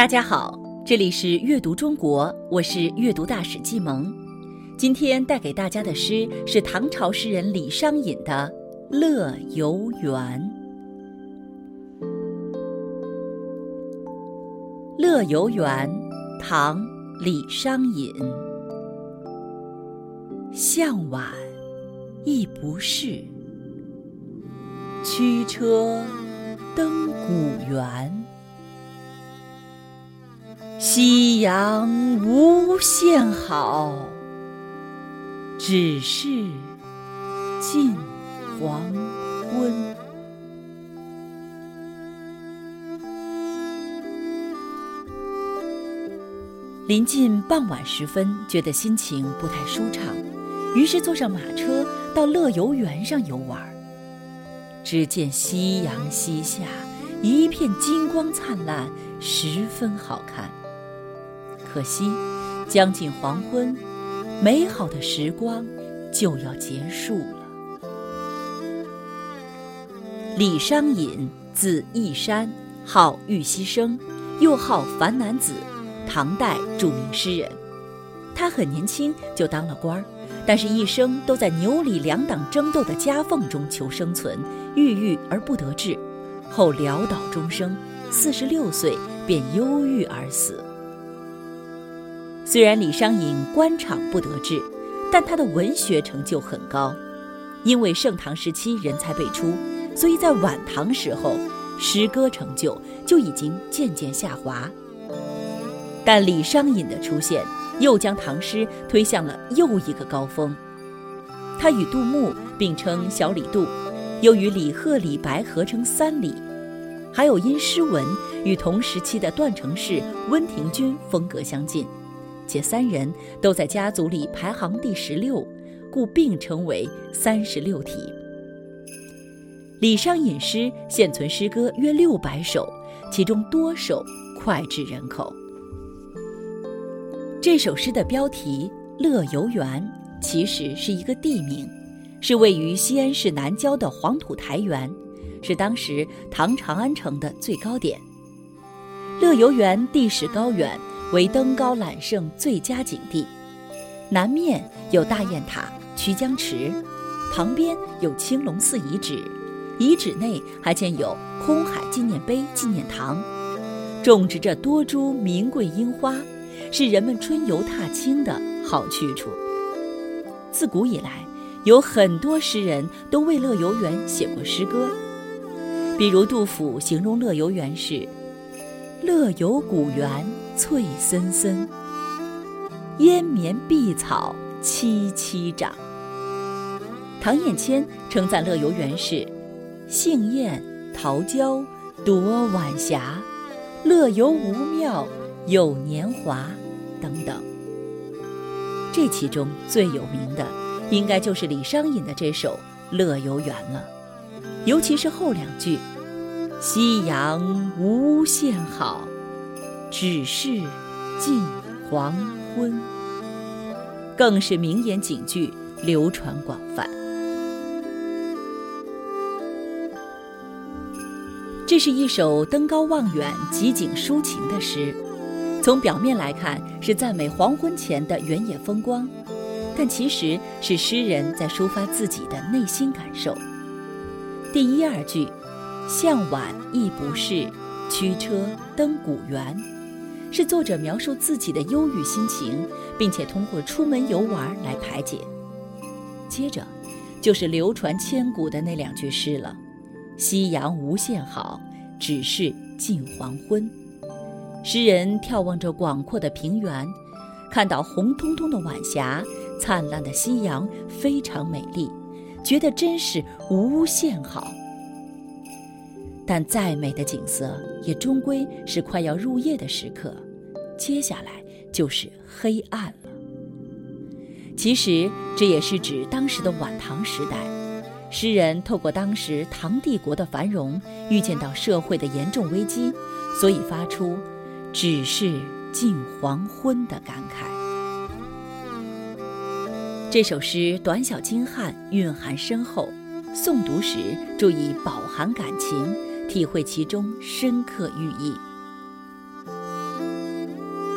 大家好，这里是阅读中国，我是阅读大使季萌。今天带给大家的诗是唐朝诗人李商隐的《乐游原》。《乐游原》唐·李商隐。向晚意不适，驱车登古原。夕阳无限好，只是近黄昏。临近傍晚时分，觉得心情不太舒畅，于是坐上马车到乐游原上游玩。只见夕阳西下，一片金光灿烂，十分好看。可惜，将近黄昏，美好的时光就要结束了。李商隐，字义山，号玉溪生，又号樊南子。唐代著名诗人，他很年轻就当了官儿，但是一生都在牛李两党争斗的夹缝中求生存，郁郁而不得志，后潦倒终生，四十六岁便忧郁而死。虽然李商隐官场不得志，但他的文学成就很高，因为盛唐时期人才辈出，所以在晚唐时候，诗歌成就就已经渐渐下滑。但李商隐的出现，又将唐诗推向了又一个高峰。他与杜牧并称“小李杜”，又与李贺、李白合称“三李”，还有因诗文与同时期的段成式、温庭筠风格相近，且三人都在家族里排行第十六，故并称为“三十六体”。李商隐诗现存诗歌约六百首，其中多首脍炙人口。这首诗的标题“乐游原”其实是一个地名，是位于西安市南郊的黄土台原，是当时唐长安城的最高点。乐游原地势高远，为登高揽胜最佳景地。南面有大雁塔、曲江池，旁边有青龙寺遗址，遗址内还建有空海纪念碑纪念堂，种植着多株名贵樱花。是人们春游踏青的好去处。自古以来，有很多诗人都为乐游原写过诗歌，比如杜甫形容乐游原是“乐游古原翠森森，烟绵碧草萋萋长”。唐彦谦称赞乐游原是“杏艳桃娇夺晚霞，乐游无妙有年华”。等等，这其中最有名的，应该就是李商隐的这首《乐游原》了。尤其是后两句：“夕阳无限好，只是近黄昏”，更是名言警句，流传广泛。这是一首登高望远、极景抒情的诗。从表面来看是赞美黄昏前的原野风光，但其实是诗人在抒发自己的内心感受。第一二句“向晚意不适，驱车登古原”，是作者描述自己的忧郁心情，并且通过出门游玩来排解。接着，就是流传千古的那两句诗了：“夕阳无限好，只是近黄昏。”诗人眺望着广阔的平原，看到红彤彤的晚霞，灿烂的夕阳非常美丽，觉得真是无限好。但再美的景色，也终归是快要入夜的时刻，接下来就是黑暗了。其实这也是指当时的晚唐时代，诗人透过当时唐帝国的繁荣，预见到社会的严重危机，所以发出。只是近黄昏的感慨。这首诗短小精悍，蕴含深厚，诵读时注意饱含感情，体会其中深刻寓意。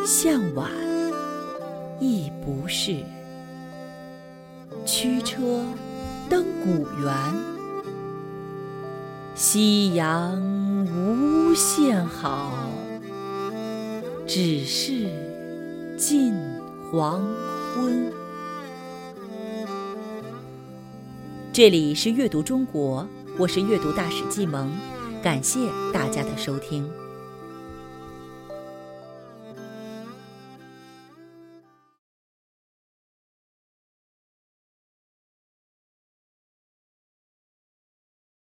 向晚亦不是。驱车登古原，夕阳无限好，只是近黄昏。这里是阅读中国，我是阅读大使季萌，感谢大家的收听。